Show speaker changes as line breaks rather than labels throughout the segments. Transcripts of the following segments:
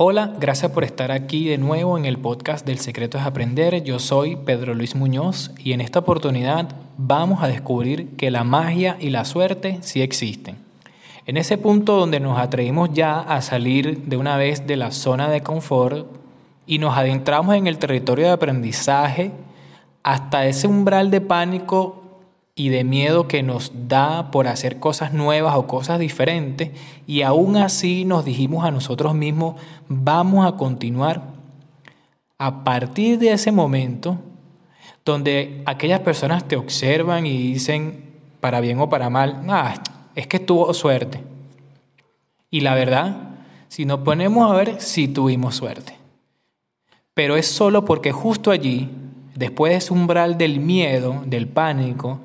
Hola, gracias por estar aquí de nuevo en el podcast del Secreto es Aprender. Yo soy Pedro Luis Muñoz y en esta oportunidad vamos a descubrir que la magia y la suerte sí existen. En ese punto donde nos atrevimos ya a salir de una vez de la zona de confort y nos adentramos en el territorio de aprendizaje hasta ese umbral de pánico y de miedo que nos da por hacer cosas nuevas o cosas diferentes y aún así nos dijimos a nosotros mismos, vamos a continuar. A partir de ese momento, donde aquellas personas te observan y dicen, para bien o para mal, ah, es que tuvo suerte. Y la verdad, si nos ponemos a ver, sí tuvimos suerte. Pero es solo porque justo allí, después de ese umbral del miedo, del pánico,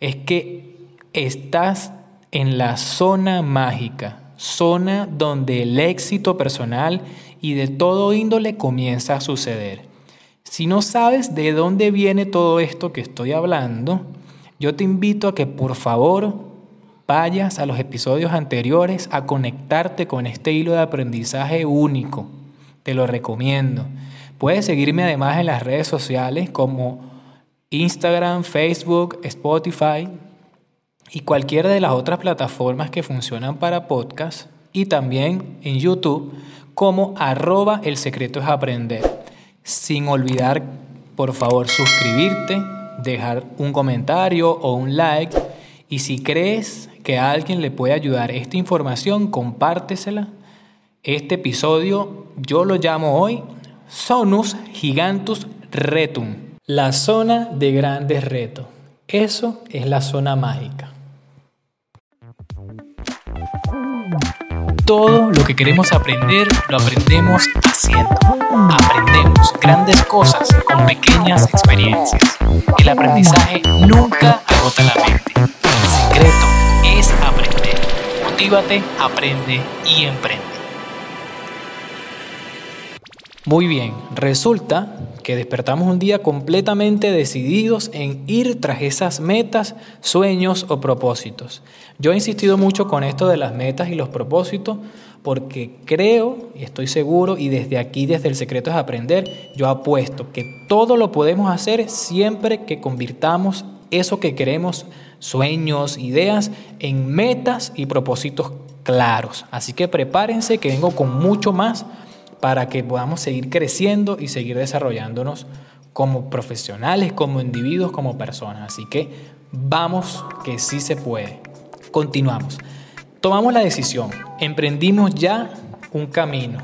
es que estás en la zona mágica, zona donde el éxito personal y de todo índole comienza a suceder. Si no sabes de dónde viene todo esto que estoy hablando, yo te invito a que por favor vayas a los episodios anteriores a conectarte con este hilo de aprendizaje único. Te lo recomiendo. Puedes seguirme además en las redes sociales como Instagram, Facebook, Spotify y cualquiera de las otras plataformas que funcionan para podcast y también en YouTube como arroba el secreto es aprender. Sin olvidar, por favor, suscribirte, dejar un comentario o un like y si crees que a alguien le puede ayudar esta información, compártesela. Este episodio yo lo llamo hoy Sonus Gigantus Retum. La zona de grandes retos. Eso es la zona mágica. Todo lo que queremos aprender lo aprendemos haciendo. Aprendemos grandes cosas con pequeñas experiencias. El aprendizaje nunca agota la mente. El secreto es aprender. Motívate, aprende y emprende. Muy bien, resulta que despertamos un día completamente decididos en ir tras esas metas, sueños o propósitos. Yo he insistido mucho con esto de las metas y los propósitos porque creo y estoy seguro y desde aquí, desde el secreto es aprender, yo apuesto que todo lo podemos hacer siempre que convirtamos eso que queremos, sueños, ideas, en metas y propósitos claros. Así que prepárense que vengo con mucho más para que podamos seguir creciendo y seguir desarrollándonos como profesionales, como individuos, como personas. Así que vamos que sí se puede. Continuamos. Tomamos la decisión, emprendimos ya un camino.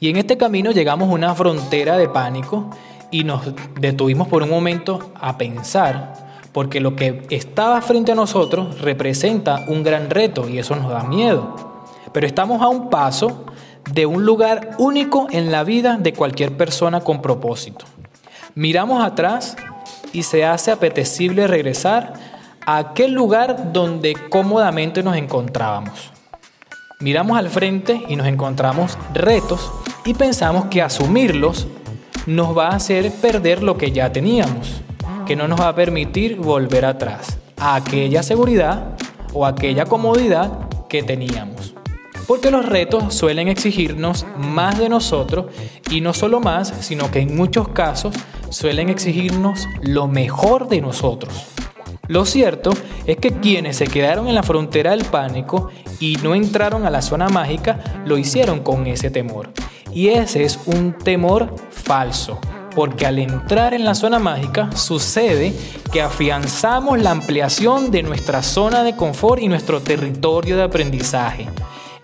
Y en este camino llegamos a una frontera de pánico y nos detuvimos por un momento a pensar, porque lo que estaba frente a nosotros representa un gran reto y eso nos da miedo. Pero estamos a un paso de un lugar único en la vida de cualquier persona con propósito. Miramos atrás y se hace apetecible regresar a aquel lugar donde cómodamente nos encontrábamos. Miramos al frente y nos encontramos retos y pensamos que asumirlos nos va a hacer perder lo que ya teníamos, que no nos va a permitir volver atrás a aquella seguridad o aquella comodidad que teníamos porque los retos suelen exigirnos más de nosotros y no solo más, sino que en muchos casos suelen exigirnos lo mejor de nosotros. Lo cierto es que quienes se quedaron en la frontera del pánico y no entraron a la zona mágica lo hicieron con ese temor. Y ese es un temor falso, porque al entrar en la zona mágica sucede que afianzamos la ampliación de nuestra zona de confort y nuestro territorio de aprendizaje.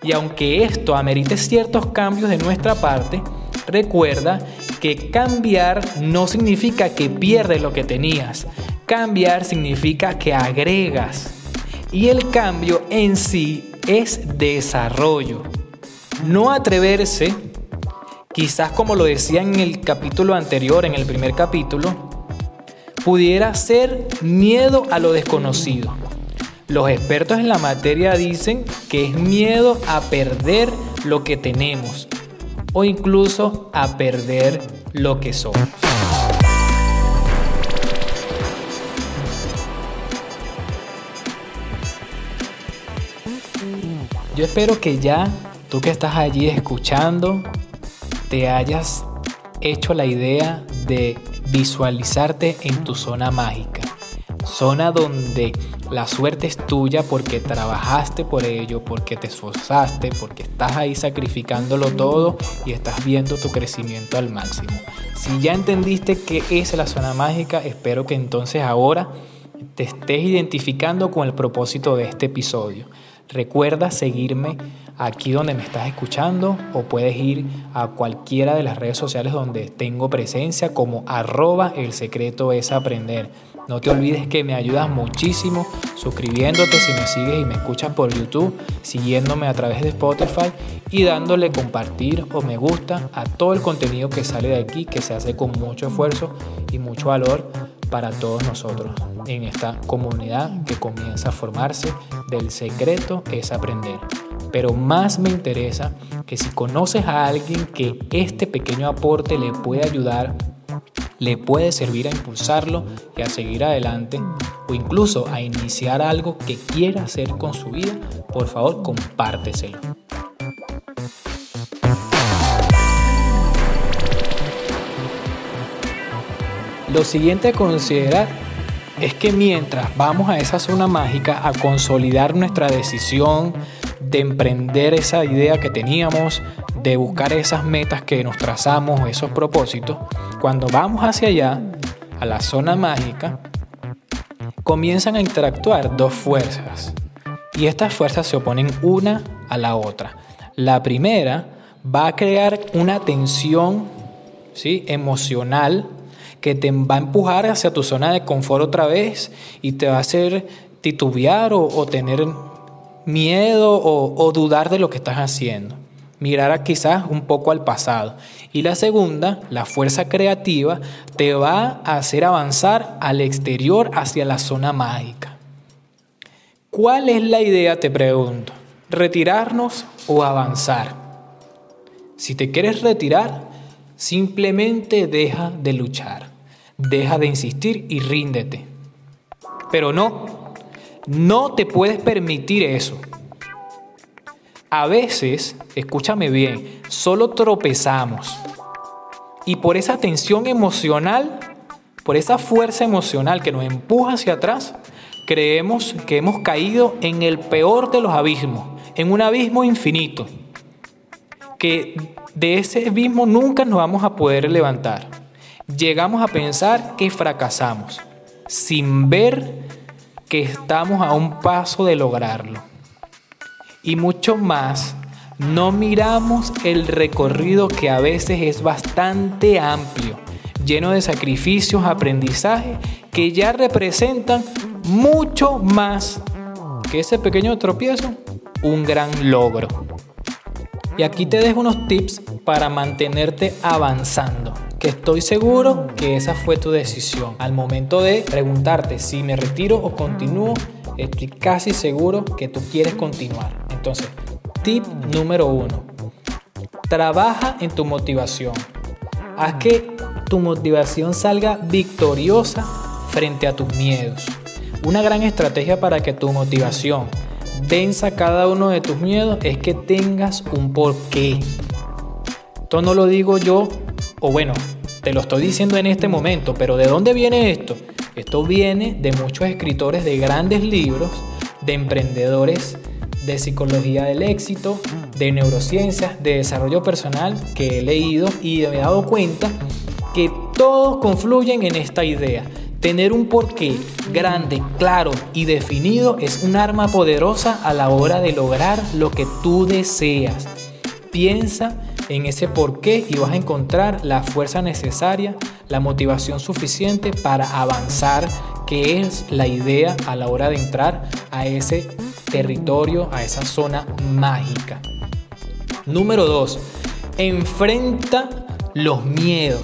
Y aunque esto amerite ciertos cambios de nuestra parte, recuerda que cambiar no significa que pierdes lo que tenías. Cambiar significa que agregas. Y el cambio en sí es desarrollo. No atreverse, quizás como lo decía en el capítulo anterior, en el primer capítulo, pudiera ser miedo a lo desconocido. Los expertos en la materia dicen que es miedo a perder lo que tenemos o incluso a perder lo que somos. Yo espero que ya tú que estás allí escuchando, te hayas hecho la idea de visualizarte en tu zona mágica. Zona donde la suerte es tuya porque trabajaste por ello, porque te esforzaste, porque estás ahí sacrificándolo todo y estás viendo tu crecimiento al máximo. Si ya entendiste qué es la zona mágica, espero que entonces ahora te estés identificando con el propósito de este episodio. Recuerda seguirme aquí donde me estás escuchando o puedes ir a cualquiera de las redes sociales donde tengo presencia como arroba el secreto es aprender. No te olvides que me ayudas muchísimo suscribiéndote si me sigues y me escuchas por YouTube, siguiéndome a través de Spotify y dándole compartir o me gusta a todo el contenido que sale de aquí, que se hace con mucho esfuerzo y mucho valor para todos nosotros en esta comunidad que comienza a formarse del secreto es aprender. Pero más me interesa que si conoces a alguien que este pequeño aporte le puede ayudar, le puede servir a impulsarlo y a seguir adelante o incluso a iniciar algo que quiera hacer con su vida, por favor compárteselo. Lo siguiente a considerar es que mientras vamos a esa zona mágica a consolidar nuestra decisión de emprender esa idea que teníamos, de buscar esas metas que nos trazamos, esos propósitos, cuando vamos hacia allá, a la zona mágica, comienzan a interactuar dos fuerzas. Y estas fuerzas se oponen una a la otra. La primera va a crear una tensión ¿sí? emocional que te va a empujar hacia tu zona de confort otra vez y te va a hacer titubear o, tener miedo o, dudar de lo que estás haciendo. Mirar quizás un poco al pasado. Y la segunda, la fuerza creativa, te va a hacer avanzar al exterior hacia la zona mágica. ¿Cuál es la idea, te pregunto? ¿Retirarnos o avanzar? Si te quieres retirar, simplemente deja de luchar. Deja de insistir y ríndete. Pero no, no te puedes permitir eso. A veces, escúchame bien, solo tropezamos. Y por esa tensión emocional, por esa fuerza emocional que nos empuja hacia atrás, creemos que hemos caído en el peor de los abismos, en un abismo infinito, que de ese abismo nunca nos vamos a poder levantar llegamos a pensar que fracasamos, sin ver estamos a un paso de lograrlo. Y mucho más, no miramos el recorrido que a veces es bastante amplio, lleno de sacrificios, aprendizaje, que ya representan mucho más que ese pequeño tropiezo, un gran logro. Y aquí te dejo unos tips para mantenerte avanzando estoy seguro que esa fue tu decisión. Al momento de preguntarte si me retiro o continúo, estoy casi seguro que tú quieres continuar. Entonces, tip número uno, trabaja en tu motivación. Haz que tu motivación salga victoriosa frente a tus miedos. Una gran estrategia para que tu motivación venza cada uno de tus miedos es que tengas un porqué. Esto no lo digo yo, o bueno, te lo estoy diciendo en este momento, pero ¿de dónde viene esto? Esto viene de muchos escritores de grandes libros, de emprendedores de psicología del éxito, de neurociencias, de desarrollo personal que he leído y me he dado cuenta que todos confluyen en esta idea. Tener un porqué grande, claro y definido es un arma poderosa a la hora de lograr lo que tú deseas. Piensa en ese porqué y vas a encontrar la fuerza necesaria, la motivación suficiente para avanzar, que es la idea a la hora de entrar a ese territorio, a esa zona mágica. Número 2. Enfrenta los miedos.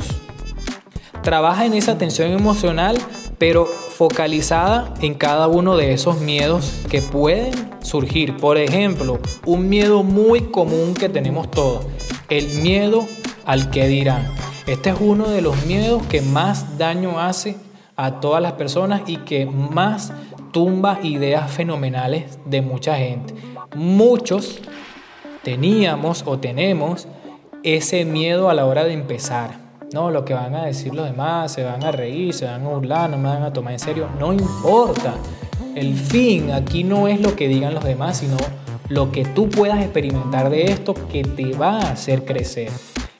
Trabaja en esa tensión emocional, pero focalizada en cada uno de esos miedos que pueden surgir. Por ejemplo, un miedo muy común que tenemos todos el miedo al que dirán. Este es uno de los miedos que más daño hace a todas las personas y que más tumba ideas fenomenales de mucha gente. Muchos teníamos o tenemos ese miedo a la hora de empezar. No, lo que van a decir los demás, se van a reír, se van a burlar, no me van a tomar en serio. No importa. El fin aquí no es lo que digan los demás, sino lo que tú puedas experimentar de esto que te va a hacer crecer.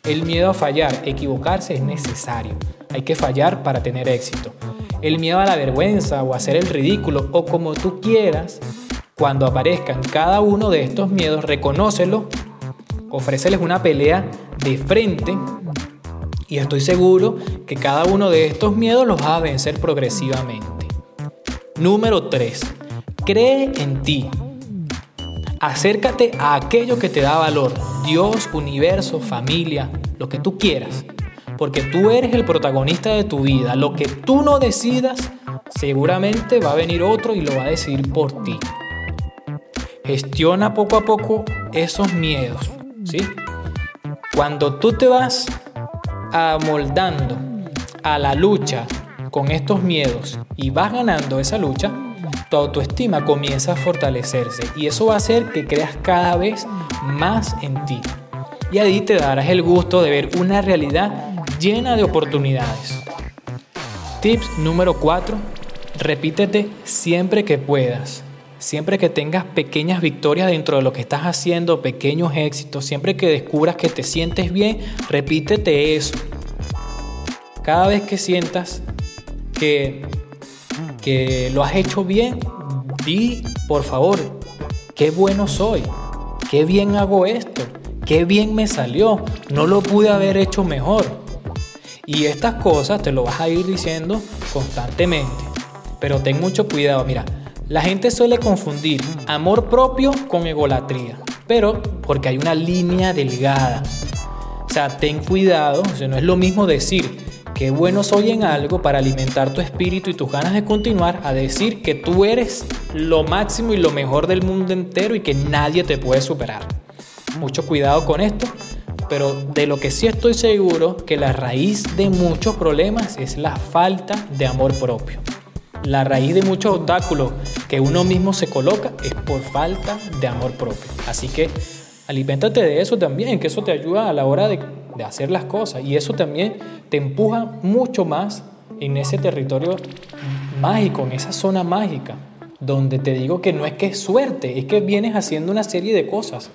El miedo a fallar, equivocarse es necesario. Hay que fallar para tener éxito. El miedo a la vergüenza o hacer el ridículo o como tú quieras, cuando aparezcan cada uno de estos miedos, reconócelo, ofréceles una pelea de frente y estoy seguro que cada uno de estos miedos los va a vencer progresivamente. Número 3. Cree en ti. Acércate a aquello que te da valor, Dios, universo, familia, lo que tú quieras. Porque tú eres el protagonista de tu vida. Lo que tú no decidas, seguramente va a venir otro y lo va a decidir por ti. Gestiona poco a poco esos miedos, ¿sí? Cuando tú te vas amoldando a la lucha con estos miedos y vas ganando esa lucha, tu autoestima comienza a fortalecerse y eso va a hacer que creas cada vez más en ti. Y ahí te darás el gusto de ver una realidad llena de oportunidades. Tips número 4. Repítete siempre que puedas. Siempre que tengas pequeñas victorias dentro de lo que estás haciendo, pequeños éxitos, siempre que descubras que te sientes bien, repítete eso. Cada vez que sientas que que lo has hecho bien, di, por favor, qué bueno soy, qué bien hago esto, qué bien me salió, no lo pude haber hecho mejor. Y estas cosas te lo vas a ir diciendo constantemente. Pero ten mucho cuidado, mira, la gente suele confundir amor propio con egolatría, pero porque hay una línea delgada. O sea, ten cuidado, no es lo mismo decir, qué bueno soy en algo para alimentar tu espíritu y tus ganas de continuar a decir que tú eres lo máximo y lo mejor del mundo entero y que nadie te puede superar. Mucho cuidado con esto, pero de lo que sí estoy seguro que la raíz de muchos problemas es la falta de amor propio. La raíz de muchos obstáculos que uno mismo se coloca es por falta de amor propio. Así que aliméntate de eso también, que eso te ayuda a la hora de, de hacer las cosas. Y eso también te empuja mucho más en ese territorio mágico, en esa zona mágica, donde te digo que no es que es suerte, es que vienes haciendo una serie de cosas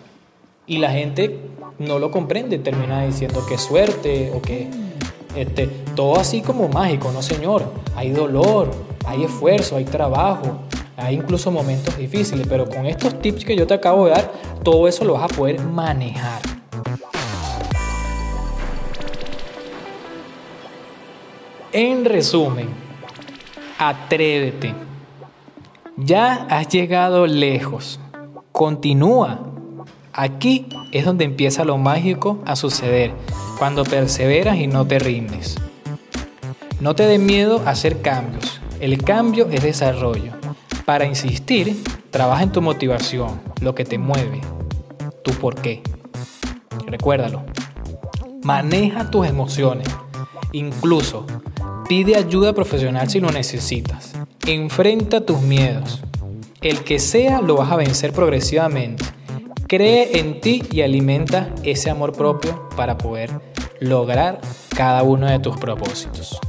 y la gente no lo comprende, termina diciendo que es suerte o que este, todo así como mágico, no señor, hay dolor, hay esfuerzo, hay trabajo, hay incluso momentos difíciles, pero con estos tips que yo te acabo de dar, todo eso lo vas a poder manejar. En resumen, atrévete. Ya has llegado lejos. Continúa. Aquí es donde empieza lo mágico a suceder, cuando perseveras y no te rindes. No te dé miedo a hacer cambios. El cambio es desarrollo. Para insistir, trabaja en tu motivación, lo que te mueve, tu por qué. Recuérdalo. Maneja tus emociones. Incluso Pide ayuda profesional si lo necesitas. Enfrenta tus miedos. El que sea lo vas a vencer progresivamente. Cree en ti y alimenta ese amor propio para poder lograr cada uno de tus propósitos.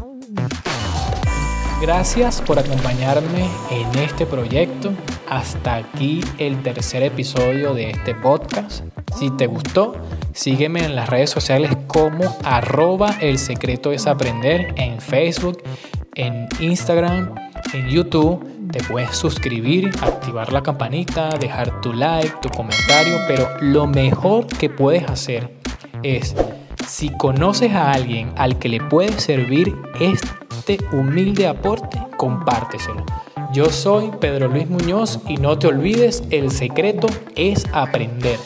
Gracias por acompañarme en este proyecto. Hasta aquí el tercer episodio de este podcast. Si te gustó, sígueme en las redes sociales como arroba el secreto es aprender en Facebook, en Instagram, en YouTube. Te puedes suscribir, activar la campanita, dejar tu like, tu comentario, pero lo mejor que puedes hacer es, si conoces a alguien al que le puede servir este humilde aporte, compárteselo. Yo soy Pedro Luis Muñoz y no te olvides, el secreto es aprender.